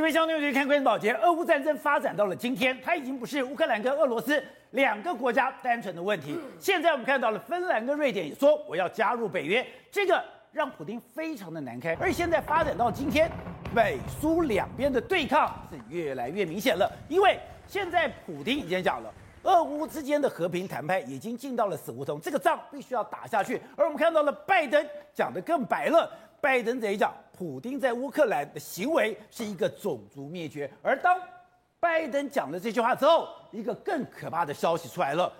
这边相对于看关键保洁，俄乌战争发展到了今天，它已经不是乌克兰跟俄罗斯两个国家单纯的问题。现在我们看到了芬兰跟瑞典也说我要加入北约，这个让普京非常的难堪。而现在发展到今天，美苏两边的对抗是越来越明显了，因为现在普京已经讲了，俄乌之间的和平谈判已经进到了死胡同，这个仗必须要打下去。而我们看到了拜登讲得更白了。拜登这一讲，普丁在乌克兰的行为是一个种族灭绝。而当拜登讲了这句话之后，一个更可怕的消息出来了：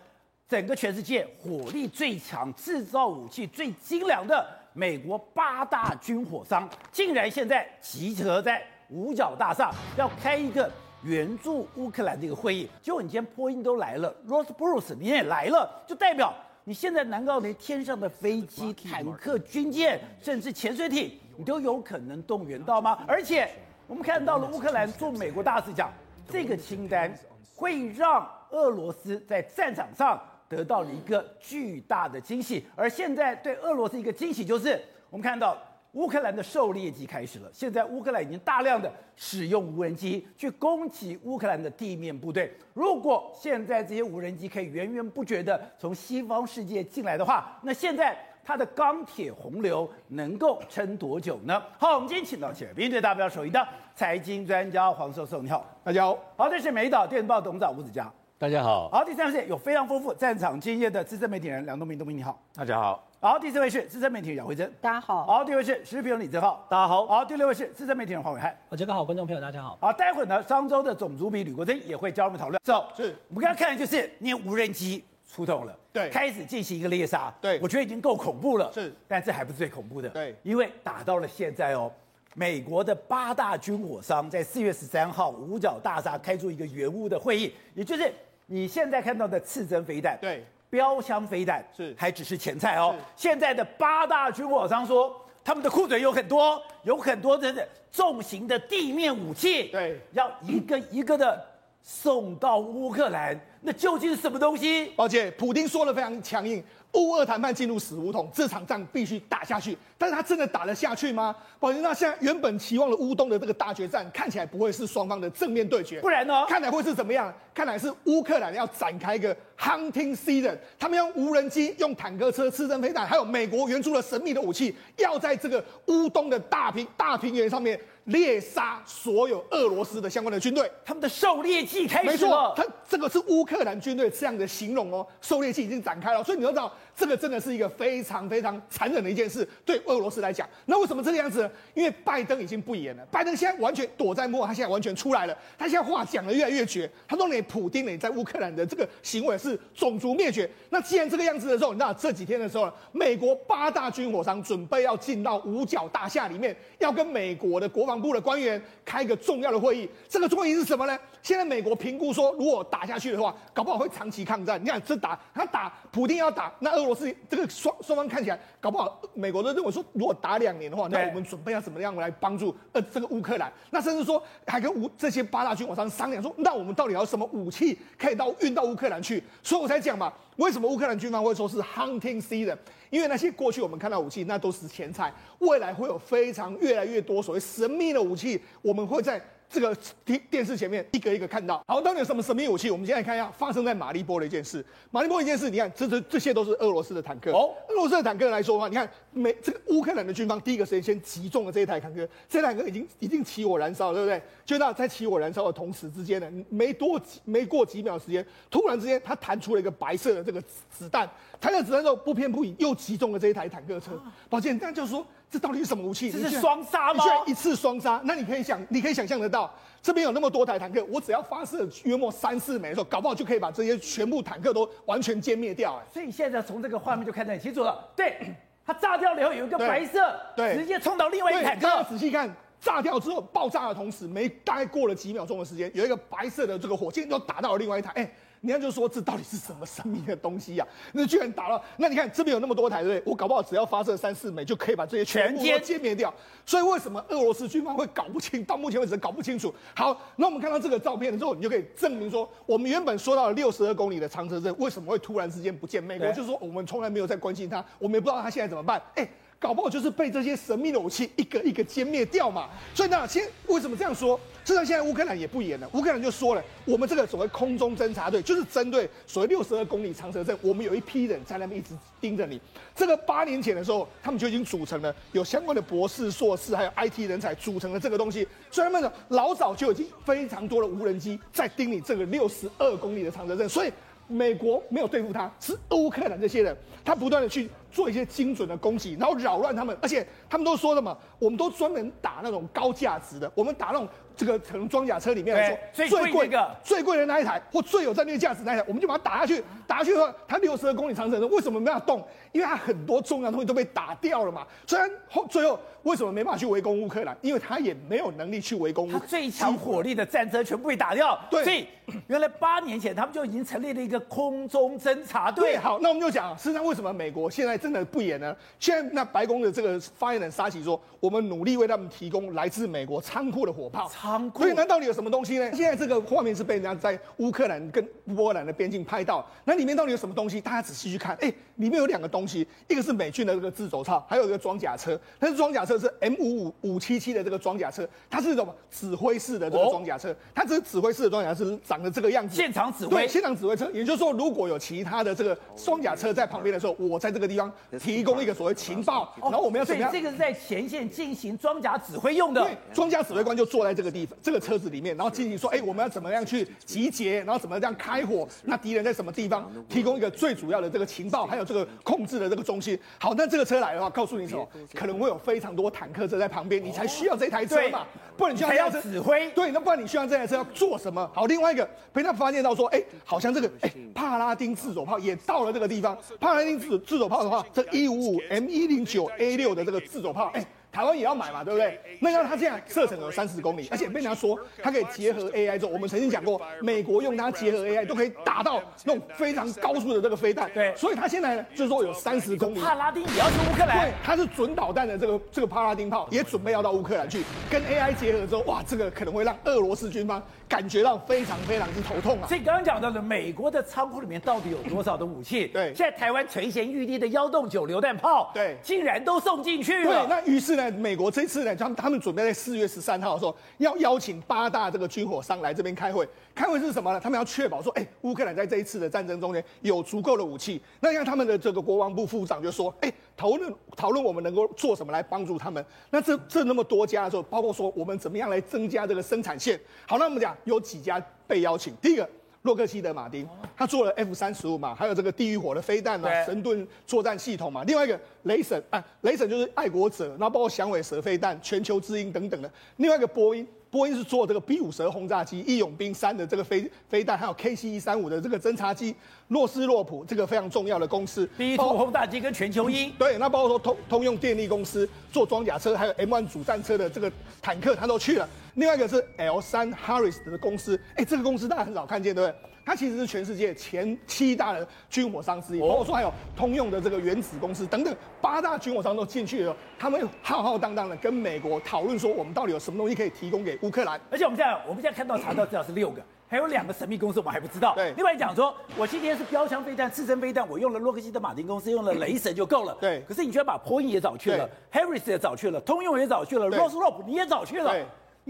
整个全世界火力最强、制造武器最精良的美国八大军火商，竟然现在集合在五角大厦，要开一个援助乌克兰的一个会议。结果你今天波音都来了，Ross Bruce 你也来了，就代表。你现在难道连天上的飞机、坦克、军舰，甚至潜水艇，你都有可能动员到吗？而且我们看到了乌克兰驻美国大使讲，这个清单会让俄罗斯在战场上得到了一个巨大的惊喜。而现在对俄罗斯一个惊喜就是，我们看到。乌克兰的狩猎季开始了，现在乌克兰已经大量的使用无人机去攻击乌克兰的地面部队。如果现在这些无人机可以源源不绝的从西方世界进来的话，那现在它的钢铁洪流能够撑多久呢？好，我们今天请到前面对大标手一的财经专家黄授受，你好，大家好。好，这是美岛电子报董事长吴子嘉，大家好。好，第三位是有非常丰富战场经验的资深媒体人梁东明，东明你好，大家好。好，第四位是资深媒体人姚慧珍，大家好。好，第五位是时事评论李正浩，大家好。好，第六位是资深媒体人黄伟汉，我这个好，观众朋友大家好。好，待会呢，商周的总主笔吕国珍也会加入我们讨论。走，是我们刚刚看的就是，你无人机出动了，对，开始进行一个猎杀，对，我觉得已经够恐怖了，是，但这还不是最恐怖的，对，因为打到了现在哦，美国的八大军火商在四月十三号五角大厦开出一个圆屋的会议，也就是你现在看到的刺针飞弹，对。标枪飞弹是还只是前菜哦。现在的八大军火商说，他们的库存有很多，有很多的重型的地面武器，对，要一个一个的送到乌克兰。那究竟是什么东西？而且，普丁说的非常强硬。乌俄谈判进入死胡同，这场仗必须打下去。但是他真的打得下去吗？宝杰，那现在原本期望的乌东的这个大决战，看起来不会是双方的正面对决，不然呢？看来会是怎么样？看来是乌克兰要展开一个 hunting season，他们用无人机、用坦克车、刺针飞弹，还有美国援助的神秘的武器，要在这个乌东的大平大平原上面猎杀所有俄罗斯的相关的军队。他们的狩猎季开始了。没错，他这个是乌克兰军队这样的形容哦，狩猎季已经展开了。所以你要知道。这个真的是一个非常非常残忍的一件事，对俄罗斯来讲。那为什么这个样子呢？因为拜登已经不演了，拜登现在完全躲在幕后，他现在完全出来了。他现在话讲的越来越绝，他说你普丁你在乌克兰的这个行为是种族灭绝。那既然这个样子的时候，你知道这几天的时候，美国八大军火商准备要进到五角大厦里面，要跟美国的国防部的官员开一个重要的会议。这个会议是什么呢？现在美国评估说，如果打下去的话，搞不好会长期抗战。你看这打他打普丁要打，那俄罗斯这个双双方看起来搞不好，美国都认为说，如果打两年的话，那我们准备要怎么样来帮助呃这个乌克兰？那甚至说还跟乌这些八大军火商商量说，那我们到底要什么武器可以到运到乌克兰去？所以我才讲嘛，为什么乌克兰军方会说是 hunting season？因为那些过去我们看到武器，那都是钱财，未来会有非常越来越多所谓神秘的武器，我们会在。这个电电视前面一个一个看到，好，到底有什么神秘武器？我们现在看一下发生在马利波的一件事。马利波一件事，你看，这这这些都是俄罗斯的坦克。哦，俄罗斯的坦克来说的话，你看，美这个乌克兰的军方第一个时间先击中了这一台坦克，这台坦克已经已经起火燃烧了，对不对？就那在起火燃烧的同时之间呢，没多几没过几秒时间，突然之间它弹出了一个白色的这个子弹，弹了子弹之后不偏不倚又击中了这一台坦克车。宝杰，这样就是说。这到底是什么武器？这是双杀吗？你居然一次双杀？那你可以想，你可以想象得到，这边有那么多台坦克，我只要发射约莫三四枚的时候，搞不好就可以把这些全部坦克都完全歼灭掉。哎，所以现在从这个画面就看得很清楚了。对，它炸掉了以后有一个白色，对，直接冲到另外一个坦克。大家仔细看，炸掉之后爆炸的同时，没大概过了几秒钟的时间，有一个白色的这个火箭又打到了另外一台。哎。你看，就说这到底是什么神秘的东西呀、啊？那居然打了，那你看这边有那么多台，对不对？我搞不好只要发射三四枚就可以把这些全部歼灭掉。所以为什么俄罗斯军方会搞不清？到目前为止搞不清楚。好，那我们看到这个照片之后，你就可以证明说，我们原本说到了六十二公里的长城阵，为什么会突然之间不见？美国就是说我们从来没有在关心它，我们也不知道它现在怎么办。哎。搞不好就是被这些神秘的武器一个一个歼灭掉嘛。所以呢，先为什么这样说？事实上，现在乌克兰也不演了，乌克兰就说了，我们这个所谓空中侦察队，就是针对所谓六十二公里长蛇阵，我们有一批人在那边一直盯着你。这个八年前的时候，他们就已经组成了有相关的博士、硕士，还有 IT 人才组成了这个东西，所以他们呢老早就已经非常多的无人机在盯你这个六十二公里的长蛇阵，所以美国没有对付他，是乌克兰这些人，他不断的去。做一些精准的攻击，然后扰乱他们，而且他们都说什么，我们都专门打那种高价值的，我们打那种这个可能装甲车里面来说最贵的最贵的那一台或最有战略价值那一台，我们就把它打下去，打下去的话，它六十二公里长城，为什么没办法动？因为它很多重要的东西都被打掉了嘛。虽然后最后为什么没办法去围攻乌克兰？因为他也没有能力去围攻。他最强火力的战车全部被打掉。对，所以原来八年前他们就已经成立了一个空中侦察队。对，好，那我们就讲，实际上为什么美国现在真的不演了？现在那白宫的这个发言人沙奇说，我们努力为他们提供来自美国仓库的火炮。仓库。所以那到底有什么东西呢？现在这个画面是被人家在乌克兰跟波兰的边境拍到，那里面到底有什么东西？大家仔细去看，哎，里面有两个东西，一个是美军的这个自走炮，还有一个装甲车。但是装甲车是 M 五五五七七的这个装甲车，它是什么指挥式的这个装甲车？它这是指挥式的装甲车是长得这个样子。现场指挥。对，现场指挥车。也就是说，如果有其他的这个装甲车在旁边的时候，我在这个地方提供一个。所谓情报，然后我们要怎么样？这个是在前线进行装甲指挥用的。对，装甲指挥官就坐在这个地方，这个车子里面，然后进行说，哎，我们要怎么样去集结，然后怎么样开火？那敌人在什么地方？提供一个最主要的这个情报，还有这个控制的这个中心。好，那这个车来的话，告诉你什么？可能会有非常多坦克车在旁边，你才需要这台车嘛？不然你需要指挥。对，那不然你需要这台车要做什么？好，另外一个被他发现到说，哎，好像这个哎帕拉丁自走炮也到了这个地方。帕拉丁自自走炮的话，这一五五 M 一零九 A 六的这个自走炮，哎。台湾也要买嘛，对不对？那要它现在射程有三十公里，而且被人家说它可以结合 AI 之后，我们曾经讲过，美国用它结合 AI 都可以打到那种非常高速的这个飞弹。对，所以它现在呢，就是说有三十公里。帕拉丁也要去乌克兰。对，它是准导弹的这个这个帕拉丁炮也准备要到乌克兰去，跟 AI 结合之后，哇，这个可能会让俄罗斯军方感觉到非常非常之头痛啊。所以刚刚讲到的美国的仓库里面到底有多少的武器？对，现在台湾垂涎欲滴的幺洞九榴弹炮，对，竟然都送进去了。对，那于是呢，美国这次。他们他们准备在四月十三号的时候要邀请八大这个军火商来这边开会。开会是什么呢？他们要确保说，哎，乌克兰在这一次的战争中间有足够的武器。那像他们的这个国防部副长就说，哎，讨论讨论我们能够做什么来帮助他们。那这这那么多家的时候，包括说我们怎么样来增加这个生产线。好，那我们讲有几家被邀请。第一个。洛克希德马丁，他做了 F 三十五嘛，还有这个地狱火的飞弹嘛，神盾作战系统嘛。另外一个雷神啊，雷神就是爱国者，然后包括响尾蛇飞弹、全球之鹰等等的。另外一个波音，波音是做这个 B 五十轰炸机、义勇兵三的这个飞飞弹，还有 KC 一三五的这个侦察机。洛斯洛普这个非常重要的公司，B 2轰炸机跟全球鹰。对，那包括说通通用电力公司做装甲车，还有 M1 主战车的这个坦克，他都去了。另外一个是 L 三 Harris 的公司，哎，这个公司大家很少看见，对不对？它其实是全世界前七大的军火商之一，包括说还有通用的这个原子公司等等，八大军火商都进去了。他们浩浩荡荡的跟美国讨论说，我们到底有什么东西可以提供给乌克兰？而且我们现在我们现在看到查到至少是六个，还有两个神秘公司我们还不知道。对，另外讲说，我今天是标枪飞弹、刺针飞弹，我用了洛克希德马丁公司用了雷神就够了。对，可是你居然把波音也找去了，Harris 也找去了，通用也找去了，Northrop 你也找去了。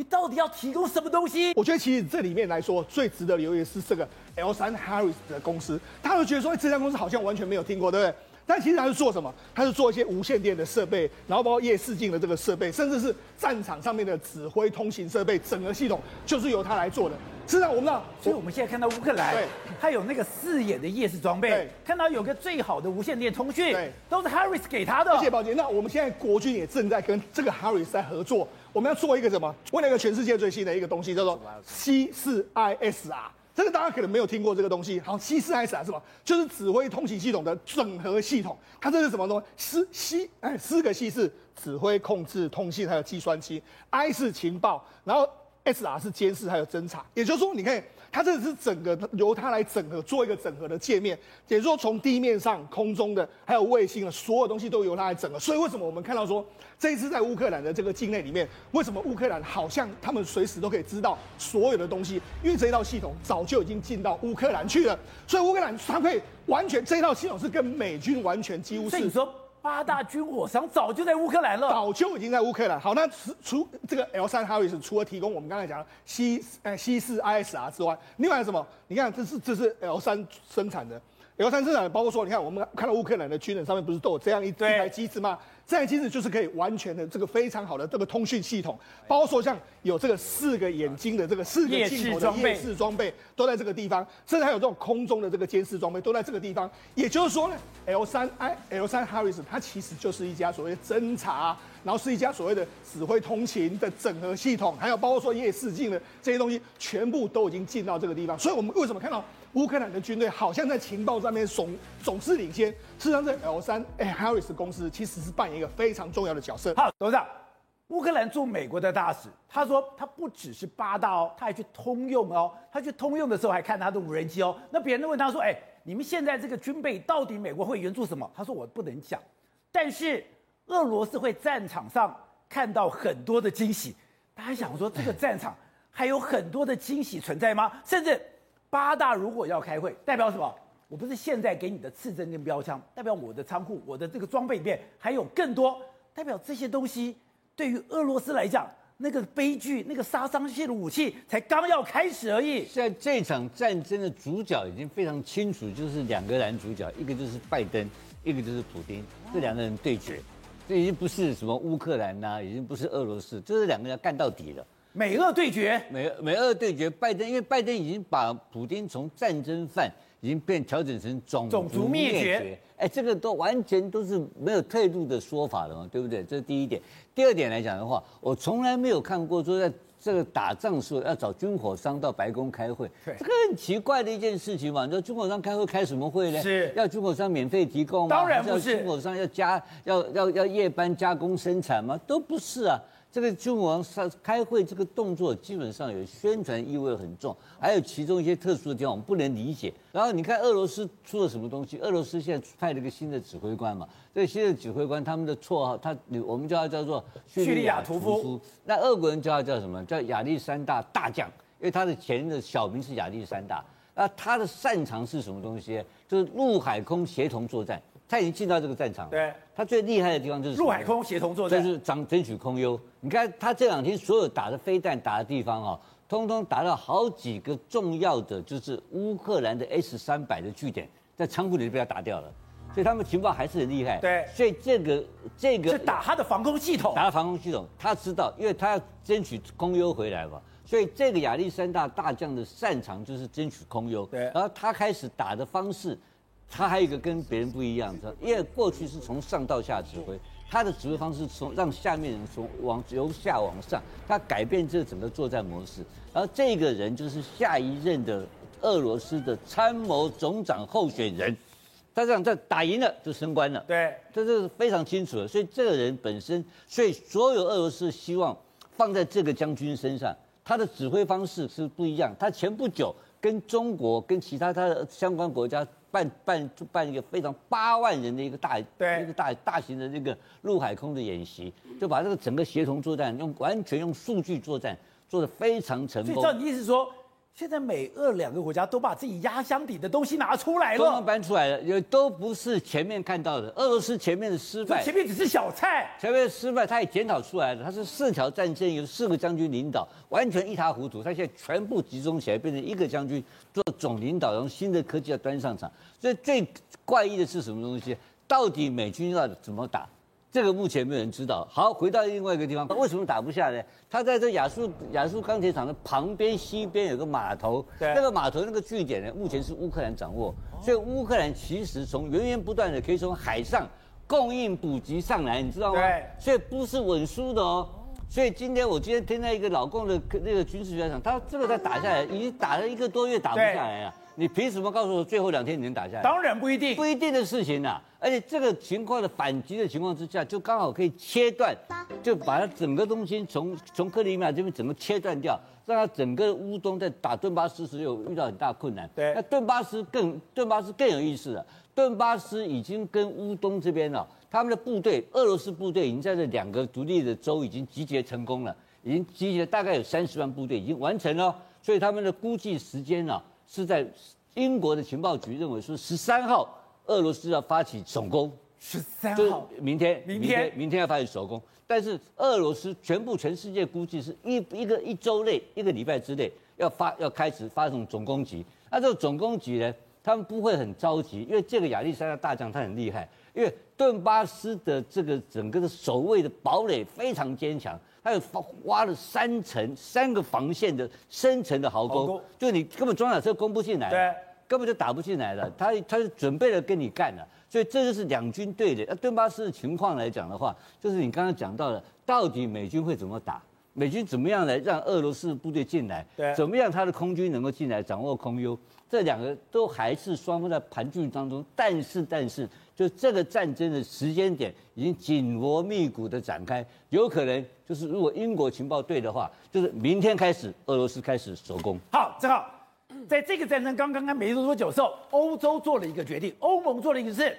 你到底要提供什么东西？我觉得其实这里面来说，最值得留意的是这个 L 三 Harris 的公司，他会觉得说，这家公司好像完全没有听过，对不对？但其实他是做什么？他是做一些无线电的设备，然后包括夜视镜的这个设备，甚至是战场上面的指挥通行设备，整个系统就是由他来做的。实际上，我们知道，所以我们现在看到乌克兰，对，他有那个四眼的夜视装备，对，看到有个最好的无线电通讯，对，都是 Harris 给他的。谢谢宝杰。那我们现在国军也正在跟这个 Harris 在合作。我们要做一个什么？为了一个全世界最新的一个东西，叫做 C 四 ISR。这个大家可能没有听过这个东西。好，C 四 ISR 是什么？就是指挥通信系统的整合系统。它这是什么东西？四 C 哎，四个 C 是指挥、控制、通信还有计算机，I 是情报，然后 SR 是监视还有侦查。也就是说，你看。它这个是整个由它来整合，做一个整合的界面，也就是说从地面上、空中的，还有卫星的所有东西都由它来整合。所以为什么我们看到说这一次在乌克兰的这个境内里面，为什么乌克兰好像他们随时都可以知道所有的东西？因为这一套系统早就已经进到乌克兰去了，所以乌克兰它可以完全这一套系统是跟美军完全几乎是。八大军火商早就在乌克兰了，早就已经在乌克兰。好，那除除这个 L 三 Harris 除了提供我们刚才讲的 C 呃 C 四 ISR 之外，另外什么？你看这是这是 L 三生产的，L 三生产的包括说，你看我们看到乌克兰的军人上面不是都有这样一一台机子吗？这台机子就是可以完全的这个非常好的这个通讯系统，包括说像有这个四个眼睛的这个四个镜头的夜视装备都在这个地方，甚至还有这种空中的这个监视装备都在这个地方。也就是说呢，L 三 I L 三 Harris 它其实就是一家所谓的侦察，然后是一家所谓的指挥通勤的整合系统，还有包括说夜视镜的这些东西，全部都已经进到这个地方。所以我们为什么看到？乌克兰的军队好像在情报上面总总是领先，事实上，这 L 三 Harris 公司其实是扮演一个非常重要的角色。好，董事长，乌克兰驻美国的大使他说，他不只是八大哦，他还去通用哦，他去通用的时候还看他的无人机哦。那别人都问他说，哎，你们现在这个军备到底美国会援助什么？他说我不能讲，但是俄罗斯会战场上看到很多的惊喜。大家想说，这个战场还有很多的惊喜存在吗？甚至。八大如果要开会，代表什么？我不是现在给你的刺针跟标枪，代表我的仓库、我的这个装备里面还有更多，代表这些东西对于俄罗斯来讲，那个悲剧、那个杀伤性的武器才刚要开始而已。现在这场战争的主角已经非常清楚，就是两个男主角，一个就是拜登，一个就是普丁，这两个人对决，这已经不是什么乌克兰呐、已经不是俄罗斯，就是两个人要干到底了。美俄对决，美美俄对决，拜登因为拜登已经把普京从战争犯已经变调整成种种族灭绝，哎，这个都完全都是没有退路的说法了嘛，对不对？这是第一点。第二点来讲的话，我从来没有看过说在这个打仗时候要找军火商到白宫开会，这个很奇怪的一件事情嘛。你说军火商开会开什么会呢？是要军火商免费提供吗？当然不是。军火商要加要要要夜班加工生产吗？都不是啊。这个君王上开会这个动作基本上有宣传意味很重，还有其中一些特殊的地方我们不能理解。然后你看俄罗斯出了什么东西？俄罗斯现在派了一个新的指挥官嘛，这个新的指挥官他们的绰号，他我们叫他叫做叙利亚屠夫。那俄国人叫他叫什么？叫亚历山大大将，因为他的前任的小名是亚历山大。那他的擅长是什么东西？就是陆海空协同作战。他已经进到这个战场了。对，他最厉害的地方就是陆海空协同作战，就是争争取空优。你看他这两天所有打的飞弹打的地方哦，通通打到好几个重要的，就是乌克兰的 S 三百的据点，在仓库里就被他打掉了。所以他们情报还是很厉害。对，所以这个这个是打他的防空系统，打他防空系统，他知道，因为他要争取空优回来嘛。所以这个亚历山大大将的擅长就是争取空优。对，然后他开始打的方式。他还有一个跟别人不一样的，因为过去是从上到下指挥，他的指挥方式从让下面人从往由下往上，他改变这整个作战模式。然后这个人就是下一任的俄罗斯的参谋总长候选人，他这样在打赢了就升官了。对，这是非常清楚的。所以这个人本身，所以所有俄罗斯希望放在这个将军身上，他的指挥方式是不一样。他前不久跟中国跟其他他的相关国家。办办办一个非常八万人的一个大对一个大大型的这个陆海空的演习，就把这个整个协同作战用完全用数据作战做得非常成功。所以照你意思说，现在美俄两个国家都把自己压箱底的东西拿出来了，都能搬出来了，也都不是前面看到的。俄罗斯前面的失败，前面只是小菜。前面的失败，他也检讨出来了。他是四条战线，由四个将军领导，完全一塌糊涂。他现在全部集中起来，变成一个将军做总领导，然后新的科技要端上场。所以最怪异的是什么东西？到底美军要怎么打？这个目前没有人知道。好，回到另外一个地方，为什么打不下呢？他在这亚速亚速钢铁厂的旁边西边有个码头，那个码头那个据点呢，目前是乌克兰掌握。所以乌克兰其实从源源不断的可以从海上供应补给上来，你知道吗？对。所以不是稳输的哦。所以今天我今天听到一个老共的那个军事学家讲，他这个在打下来，已经打了一个多月，打不下来了。你凭什么告诉我最后两天你能打下来？当然不一定，不一定的事情呐、啊。而且这个情况的反击的情况之下，就刚好可以切断，就把它整个东西从从克里米亚这边整个切断掉，让它整个乌东在打顿巴斯时有遇到很大困难。对，那顿巴斯更顿巴斯更有意思了。顿巴斯已经跟乌东这边了，他们的部队，俄罗斯部队已经在这两个独立的州已经集结成功了，已经集结大概有三十万部队已经完成了，所以他们的估计时间呢？是在英国的情报局认为说，十三号俄罗斯要发起总攻，十三号，明天，明天明天要发起首攻。但是俄罗斯全部全世界估计是一一个一周内一个礼拜之内要发要开始发动总攻击。那这个总攻击呢，他们不会很着急，因为这个亚历山大大将他很厉害，因为顿巴斯的这个整个的守卫的堡垒非常坚强，他有挖了三层三个防线的深层的壕沟，就你根本装甲车攻不进来，对，根本就打不进来了。他他是准备了跟你干了。所以这就是两军对垒。那顿巴斯的情况来讲的话，就是你刚刚讲到的，到底美军会怎么打？美军怎么样来让俄罗斯部队进来？对，怎么样他的空军能够进来掌握空优？这两个都还是双方在盘踞当中。但是，但是，就这个战争的时间点已经紧锣密鼓的展开，有可能就是如果英国情报对的话，就是明天开始俄罗斯开始首攻。好，正好。在这个战争刚刚刚没多久的时候，欧洲做了一个决定，欧盟做了一个事，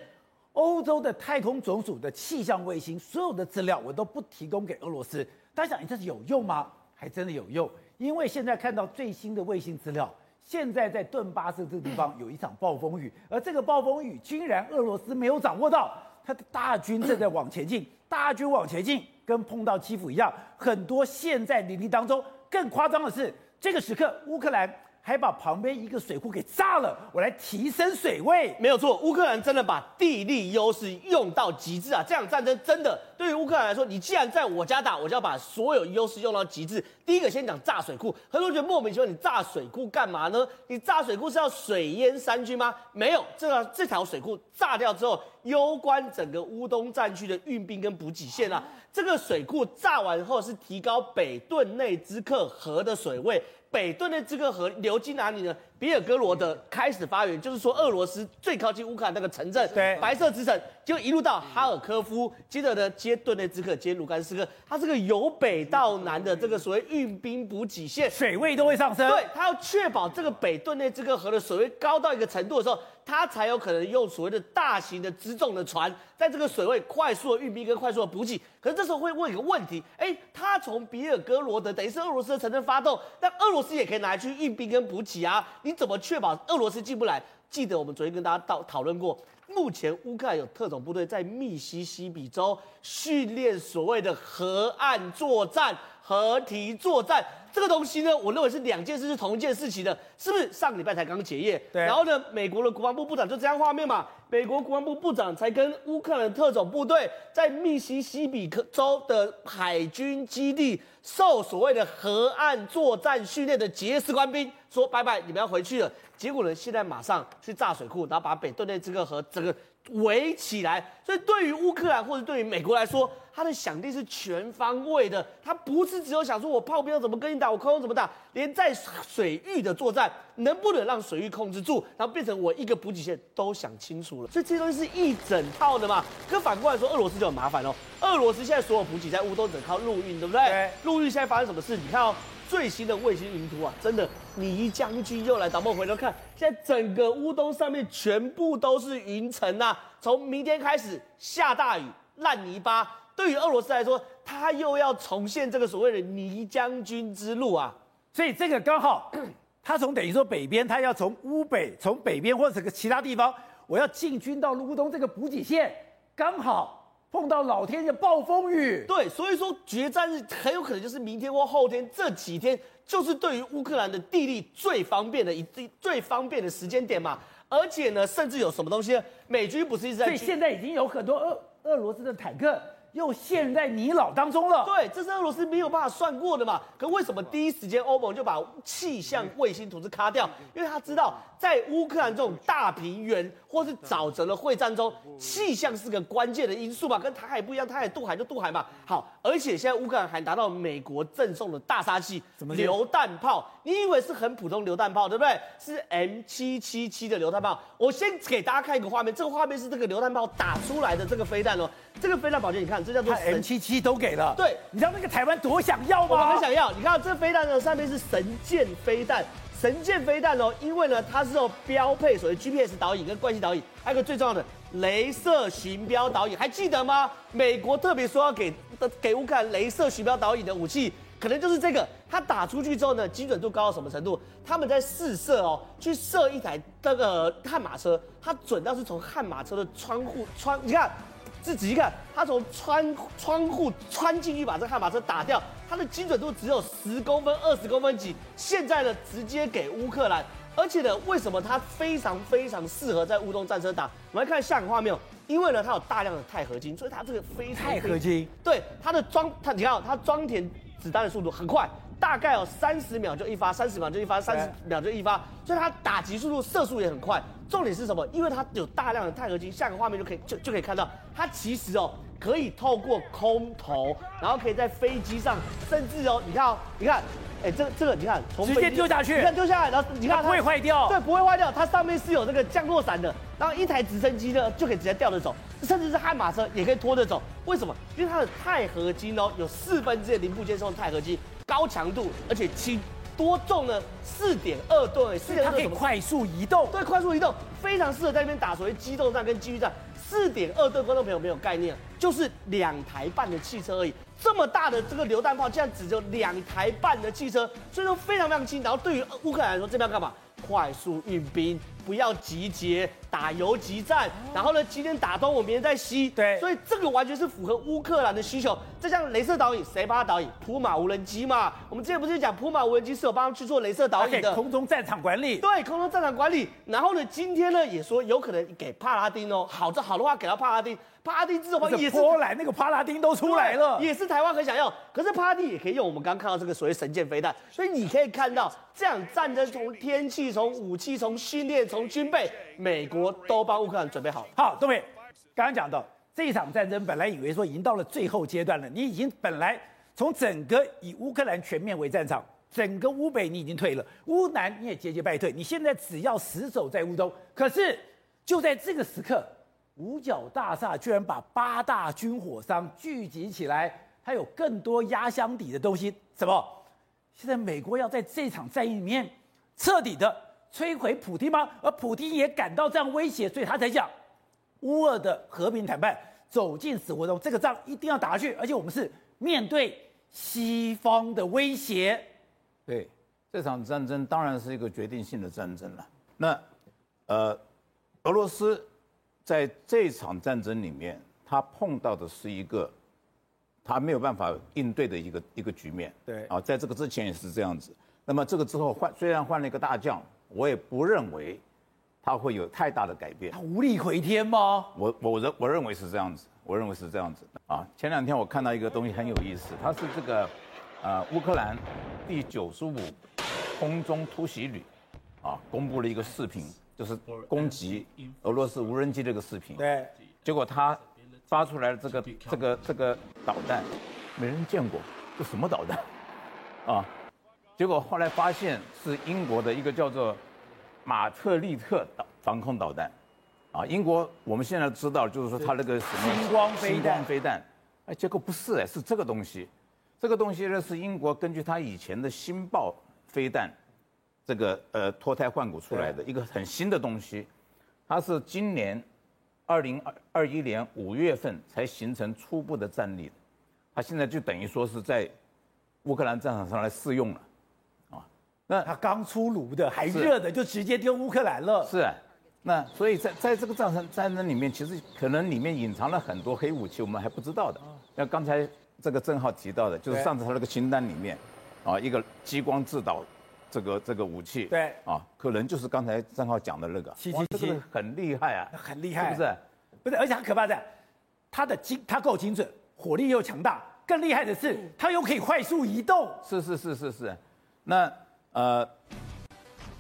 欧洲的太空总署的气象卫星所有的资料我都不提供给俄罗斯。大家想，你这是有用吗？还真的有用，因为现在看到最新的卫星资料，现在在顿巴斯这个地方有一场暴风雨，而这个暴风雨竟然俄罗斯没有掌握到，他的大军正在往前进，大军往前进，跟碰到基辅一样，很多现在泥泞当中。更夸张的是，这个时刻乌克兰。还把旁边一个水库给炸了，我来提升水位。没有错，乌克兰真的把地利优势用到极致啊！这场战争真的对于乌克兰来说，你既然在我家打，我就要把所有优势用到极致。第一个先讲炸水库，很多人觉得莫名其妙，你炸水库干嘛呢？你炸水库是要水淹三军吗？没有，这个这条水库炸掉之后，攸关整个乌东战区的运兵跟补给线啊。这个水库炸完后是提高北顿内兹克河的水位。北顿内兹克河流经哪里呢？比尔哥罗德开始发源，就是说俄罗斯最靠近乌克兰那个城镇，对，白色之城，就一路到哈尔科夫，接着呢接顿内兹克，接卢甘斯克，它这个由北到南的这个所谓运兵补给线，水位都会上升。对，它要确保这个北顿内兹克河的水位高到一个程度的时候，它才有可能用所谓的大型的辎重的船，在这个水位快速的运兵跟快速的补给。可是这时候会问一个问题，哎，它从比尔哥罗德等于是俄罗斯的城镇发动，但俄罗斯也可以拿来去运兵跟补给啊。你怎么确保俄罗斯进不来？记得我们昨天跟大家讨讨论过，目前乌克兰有特种部队在密西西比州训练所谓的河岸作战、河堤作战。这个东西呢，我认为是两件事是同一件事情的，是不是？上个礼拜才刚结业，对。然后呢，美国的国防部部长就这样画面嘛，美国国防部部长才跟乌克兰的特种部队在密西西比州的海军基地受所谓的河岸作战训练的结业式官兵说拜拜，你们要回去了。结果呢，现在马上去炸水库，然后把北顿内这个河整个围起来。所以对于乌克兰或者对于美国来说，他的想定是全方位的，他不是只有想说我炮兵要怎么跟你打，我空中怎么打，连在水域的作战能不能让水域控制住，然后变成我一个补给线都想清楚了。所 以这些东西是一整套的嘛。可反过来说，俄罗斯就很麻烦哦。俄罗斯现在所有补给在乌东只靠陆运，对不对？对。陆运现在发生什么事？你看哦，最新的卫星云图啊，真的，你将军又来导播回头看，现在整个乌东上面全部都是云层呐。从明天开始下大雨，烂泥巴。对于俄罗斯来说，他又要重现这个所谓的泥将军之路啊，所以这个刚好，他从等于说北边，他要从乌北，从北边或者是个其他地方，我要进军到乌东这个补给线，刚好碰到老天的暴风雨。对，所以说决战日很有可能就是明天或后天这几天，就是对于乌克兰的地利最方便的一最方便的时间点嘛。而且呢，甚至有什么东西呢？美军不是一直在，所以现在已经有很多俄俄罗斯的坦克。又陷在泥沼当中了。对，这是俄罗斯没有办法算过的嘛。可为什么第一时间欧盟就把气象卫星图纸卡掉？因为他知道，在乌克兰这种大平原或是沼泽的会战中，气象是个关键的因素嘛。跟台海不一样，台海渡海就渡海嘛。好，而且现在乌克兰还拿到美国赠送的大杀器——榴弹炮。你以为是很普通榴弹炮，对不对？是 M 七七七的榴弹炮。我先给大家看一个画面，这个画面是这个榴弹炮打出来的这个飞弹哦。这个飞弹宝剑，你看。这叫做 M 七七都给了，对，你知道那个台湾多想要吗？我们很想要。你看这飞弹呢，上面是神箭飞弹，神箭飞弹哦，因为呢它是有标配所谓 GPS 导引跟惯性导引，还有个最重要的镭射巡标导引，还记得吗？美国特别说要给给乌克兰镭射巡标导引的武器，可能就是这个。它打出去之后呢，精准度高到什么程度？他们在试射哦，去射一台那个悍马车，它准到是从悍马车的窗户窗，你看。仔细看，他从窗窗户穿进去把这悍马车打掉，他的精准度只有十公分、二十公分几。现在呢，直接给乌克兰，而且呢，为什么它非常非常适合在乌东战车打？我们来看下个画面，因为呢，它有大量的钛合金，所以它这个非常钛合金，对它的装，它你看它装填子弹的速度很快。大概有三十秒就一发，三十秒就一发，三十秒就一发，所以它打击速度、射速也很快。重点是什么？因为它有大量的钛合金，下个画面就可以就就可以看到，它其实哦可以透过空投，然后可以在飞机上，甚至哦你看哦，你看，哎这个这个你看，从直接丢下去，你看丢下来，然后你看它不会坏掉，对，不会坏掉，它上面是有那个降落伞的，然后一台直升机呢就可以直接吊着走，甚至是悍马车也可以拖着走。为什么？因为它的钛合金哦有四分之一的零部件是用钛合金。高强度，而且轻，多重呢？四点二吨，四点二吨，它可以快速移动，对，快速移动，非常适合在那边打所谓机动战跟机遇战。四点二吨，观众朋友没有概念，就是两台半的汽车而已。这么大的这个榴弹炮，竟然只有两台半的汽车，所以说非常非常轻。然后对于乌克兰来说，这边要干嘛？快速运兵，不要集结，打游击战。然后呢，今天打东，我明天再西。对，所以这个完全是符合乌克兰的需求。这像镭射导引，谁帮他导引？普马无人机嘛。我们之前不是讲普马无人机是有帮他去做镭射导引的，空中战场管理。对，空中战场管理。然后呢，今天呢也说有可能给帕拉丁哦，好这好的话给到帕拉丁。帕拉丁这种也是波兰那个帕拉丁都出来了，也是台湾很想要。可是帕拉丁也可以用我们刚刚看到这个所谓神剑飞弹，所以你可以看到这样战争从天气、从武器、从训练、从军备，美国都帮乌克兰准备好了。好，各位，刚刚讲到这一场战争，本来以为说已经到了最后阶段了，你已经本来从整个以乌克兰全面为战场，整个乌北你已经退了，乌南你也节节败退，你现在只要死守在乌东。可是就在这个时刻。五角大厦居然把八大军火商聚集起来，还有更多压箱底的东西。什么？现在美国要在这场战役里面彻底的摧毁普京吗？而普京也感到这样威胁，所以他才讲乌俄的和平谈判走进死胡同，这个仗一定要打下去。而且我们是面对西方的威胁。对，这场战争当然是一个决定性的战争了。那呃，俄罗斯。在这场战争里面，他碰到的是一个他没有办法应对的一个一个局面。对啊，在这个之前也是这样子。那么这个之后换，虽然换了一个大将，我也不认为他会有太大的改变。他无力回天吗？我我认我认为是这样子，我认为是这样子。啊，前两天我看到一个东西很有意思，它是这个呃乌克兰第九十五空中突袭旅啊公布了一个视频。就是攻击俄罗斯无人机这个视频，对，结果他发出来的这个这个这个导弹，没人见过，这什么导弹？啊，结果后来发现是英国的一个叫做马特利特导防空导弹，啊，英国我们现在知道就是说它那个什么星光飞弹，飞弹，哎，结果不是哎，是这个东西，这个东西呢是英国根据它以前的星爆飞弹。这个呃脱胎换骨出来的一个很新的东西，它是今年二零二二一年五月份才形成初步的战力，它现在就等于说是在乌克兰战场上来试用了，啊，那它刚出炉的还热的就直接丢乌克兰了。是啊，那所以在在这个战争战争里面，其实可能里面隐藏了很多黑武器，我们还不知道的。那刚才这个郑浩提到的，就是上次他那个清单里面，啊，一个激光制导。这个这个武器对啊，可能就是刚才郑浩讲的那个，七七七，很厉害啊，很厉害，是不是？不是，而且很可怕的，它的精，它够精准，火力又强大，更厉害的是，它又可以快速移动。是是是是是，那呃，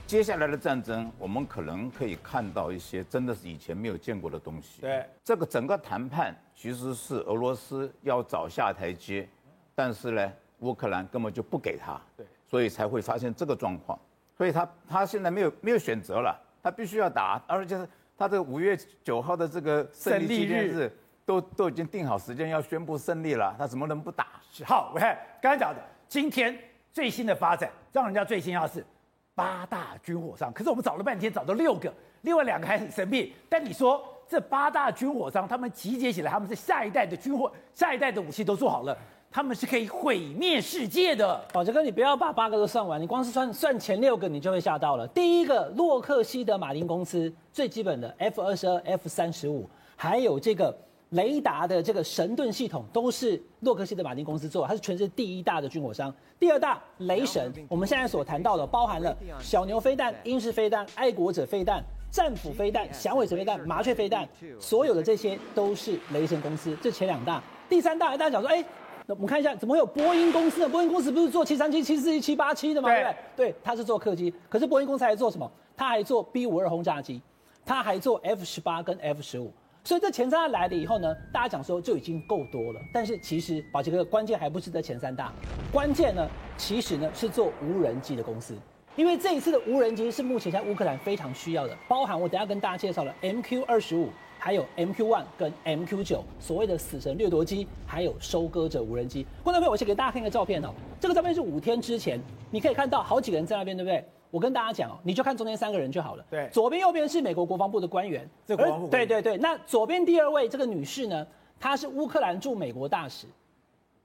接下来的战争，我们可能可以看到一些真的是以前没有见过的东西。对，这个整个谈判其实是俄罗斯要找下台阶，但是呢，乌克兰根本就不给他。对。所以才会发现这个状况，所以他他现在没有没有选择了，他必须要打，而且他这个五月九号的这个胜利纪念日都都已经定好时间要宣布胜利了，他怎么能不打？好，我看刚才讲的今天最新的发展，让人家最惊讶是八大军火商，可是我们找了半天找到六个，另外两个还很神秘。但你说这八大军火商他们集结起来，他们是下一代的军火，下一代的武器都做好了。他们是可以毁灭世界的。宝杰哥，你不要把八个都算完，你光是算算前六个，你就会吓到了。第一个，洛克希德马丁公司最基本的 F 二十二、F 三十五，还有这个雷达的这个神盾系统都是洛克希德马丁公司做，它是全世界第一大的军火商。第二大雷神，我们现在所谈到的包含了小牛飞弹、英式飞弹、爱国者飞弹、战斧飞弹、响尾蛇飞弹、麻雀飞弹，所有的这些都是雷神公司。这前两大，第三大大家讲说，哎，那我们看一下，怎么会有波音公司呢？波音公司不是做七三七、七四七、七八七的吗？对不对？对，它是做客机，可是波音公司还做什么？它还做 B 五二轰炸机，它还做 F 十八跟 F 十五。所以这前三大来了以后呢，大家讲说就已经够多了。但是其实宝杰哥关键还不是在前三大，关键呢其实呢是做无人机的公司，因为这一次的无人机是目前在乌克兰非常需要的，包含我等下跟大家介绍了 MQ 二十五，还有 MQ one 跟 MQ 九，所谓的死神掠夺机，还有收割者无人机。观众朋友，我先给大家看一个照片哦，这个照片是五天之前，你可以看到好几个人在那边，对不对？我跟大家讲哦，你就看中间三个人就好了。对，左边右边是美国国防部的官员。这国防部。对对对，那左边第二位这个女士呢，她是乌克兰驻美国大使。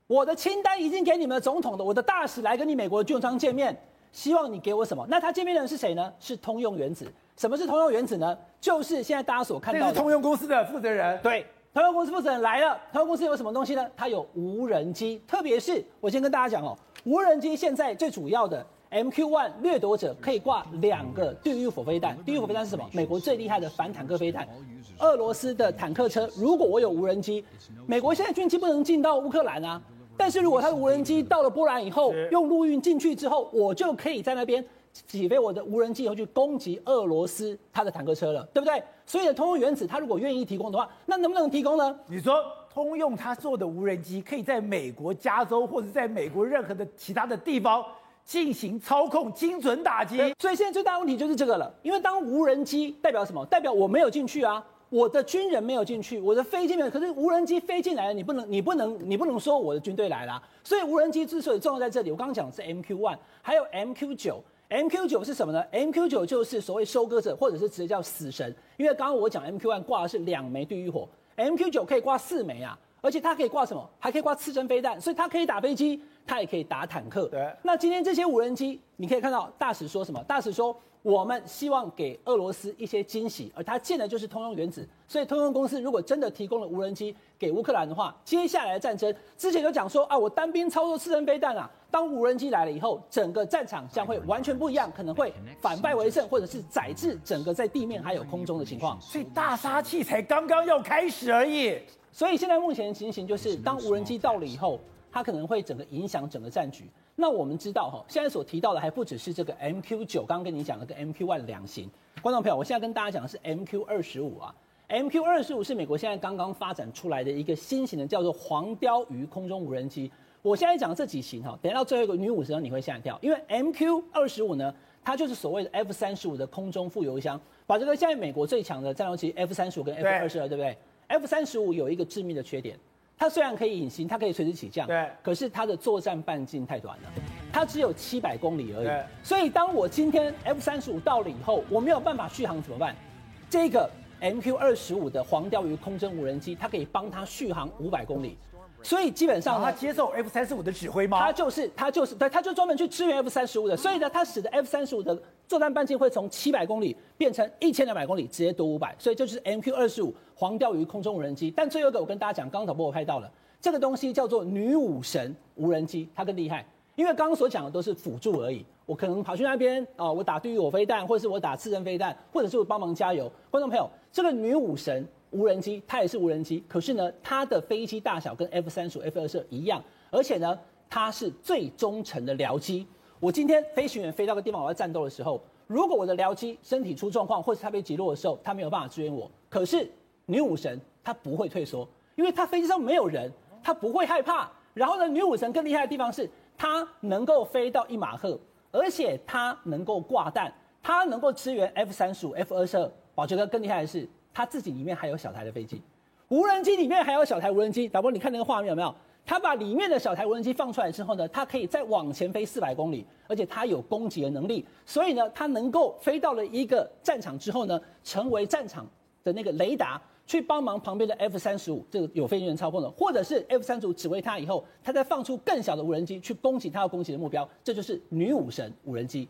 我的清单已经给你们总统的，我的大使来跟你美国的军方见面，希望你给我什么？那他见面的人是谁呢？是通用原子。什么是通用原子呢？就是现在大家所看到的。这是通用公司的负责人。对，通用公司负责人来了。通用公司有什么东西呢？它有无人机，特别是我先跟大家讲哦，无人机现在最主要的。MQ-1 掠夺者可以挂两个地狱火飞弹，地狱火飞弹是什么？美国最厉害的反坦克飞弹。俄罗斯的坦克车，如果我有无人机，美国现在军机不能进到乌克兰啊。但是如果他的无人机到了波兰以后，用陆运进去之后，我就可以在那边起飞我的无人机，以后去攻击俄罗斯他的坦克车了，对不对？所以呢，通用原子他如果愿意提供的话，那能不能提供呢？你说通用他做的无人机可以在美国加州或者在美国任何的其他的地方。进行操控、精准打击，所以现在最大问题就是这个了。因为当无人机代表什么？代表我没有进去啊，我的军人没有进去，我的飞机没有。可是无人机飞进来了，你不能，你不能，你不能说我的军队来了。所以无人机之所以重要在这里，我刚刚讲的是 MQ one，还有 MQ 九。MQ 九是什么呢？MQ 九就是所谓收割者，或者是直接叫死神。因为刚刚我讲 MQ one 挂的是两枚地狱火，MQ 九可以挂四枚啊，而且它可以挂什么？还可以挂刺针飞弹，所以它可以打飞机。它也可以打坦克。对。那今天这些无人机，你可以看到大使说什么？大使说，我们希望给俄罗斯一些惊喜，而他建的就是通用原子。所以通用公司如果真的提供了无人机给乌克兰的话，接下来的战争之前就讲说啊，我单兵操作刺针飞弹啊，当无人机来了以后，整个战场将会完全不一样，可能会反败为胜，或者是载制整个在地面还有空中的情况。所以大杀器才刚刚要开始而已。所以现在目前的情形就是，当无人机到了以后。它可能会整个影响整个战局。那我们知道哈，现在所提到的还不只是这个 MQ 九，刚刚跟你讲了个 MQ one 两型。观众朋友，我现在跟大家讲的是 MQ 二十五啊，MQ 二十五是美国现在刚刚发展出来的一个新型的，叫做黄貂鱼空中无人机。我现在讲这几型哈，等到最后一个女武神你会吓一跳，因为 MQ 二十五呢，它就是所谓的 F 三十五的空中副油箱。把这个现在美国最强的战斗机 F 三十五跟 F 二十二，对不对？F 三十五有一个致命的缺点。它虽然可以隐形，它可以垂直起降，对，可是它的作战半径太短了，它只有七百公里而已。对，所以当我今天 F 三十五到了以后，我没有办法续航怎么办？这个 MQ 二十五的黄钓鱼空中无人机，它可以帮它续航五百公里。所以基本上他接受 F 三十五的指挥吗？他就是他就是对，他就专门去支援 F 三十五的。所以呢，他使得 F 三十五的作战半径会从七百公里变成一千两百公里，直接多五百。所以这就是 MQ 二十五黄钓鱼空中无人机。但最后一个我跟大家讲，刚刚导播我拍到了，这个东西叫做女武神无人机，它更厉害，因为刚刚所讲的都是辅助而已。我可能跑去那边啊，我打地狱火飞弹，或者是我打刺针飞弹，或者是我帮忙加油。观众朋友，这个女武神。无人机，它也是无人机，可是呢，它的飞机大小跟 F 三十五、F 二十二一样，而且呢，它是最忠诚的僚机。我今天飞行员飞到个地方，我要战斗的时候，如果我的僚机身体出状况，或是它被击落的时候，它没有办法支援我。可是女武神她不会退缩，因为它飞机上没有人，它不会害怕。然后呢，女武神更厉害的地方是，它能够飞到一马赫，而且它能够挂弹，它能够支援 F 三十五、F 二十二。宝杰哥更厉害的是。它自己里面还有小台的飞机，无人机里面还有小台无人机。导播，你看那个画面有没有？它把里面的小台无人机放出来之后呢，它可以再往前飞四百公里，而且它有攻击的能力。所以呢，它能够飞到了一个战场之后呢，成为战场的那个雷达，去帮忙旁边的 F 三十五这个有飞行员操控的，或者是 F 三十五指挥它以后，它再放出更小的无人机去攻击它要攻击的目标。这就是女武神无人机。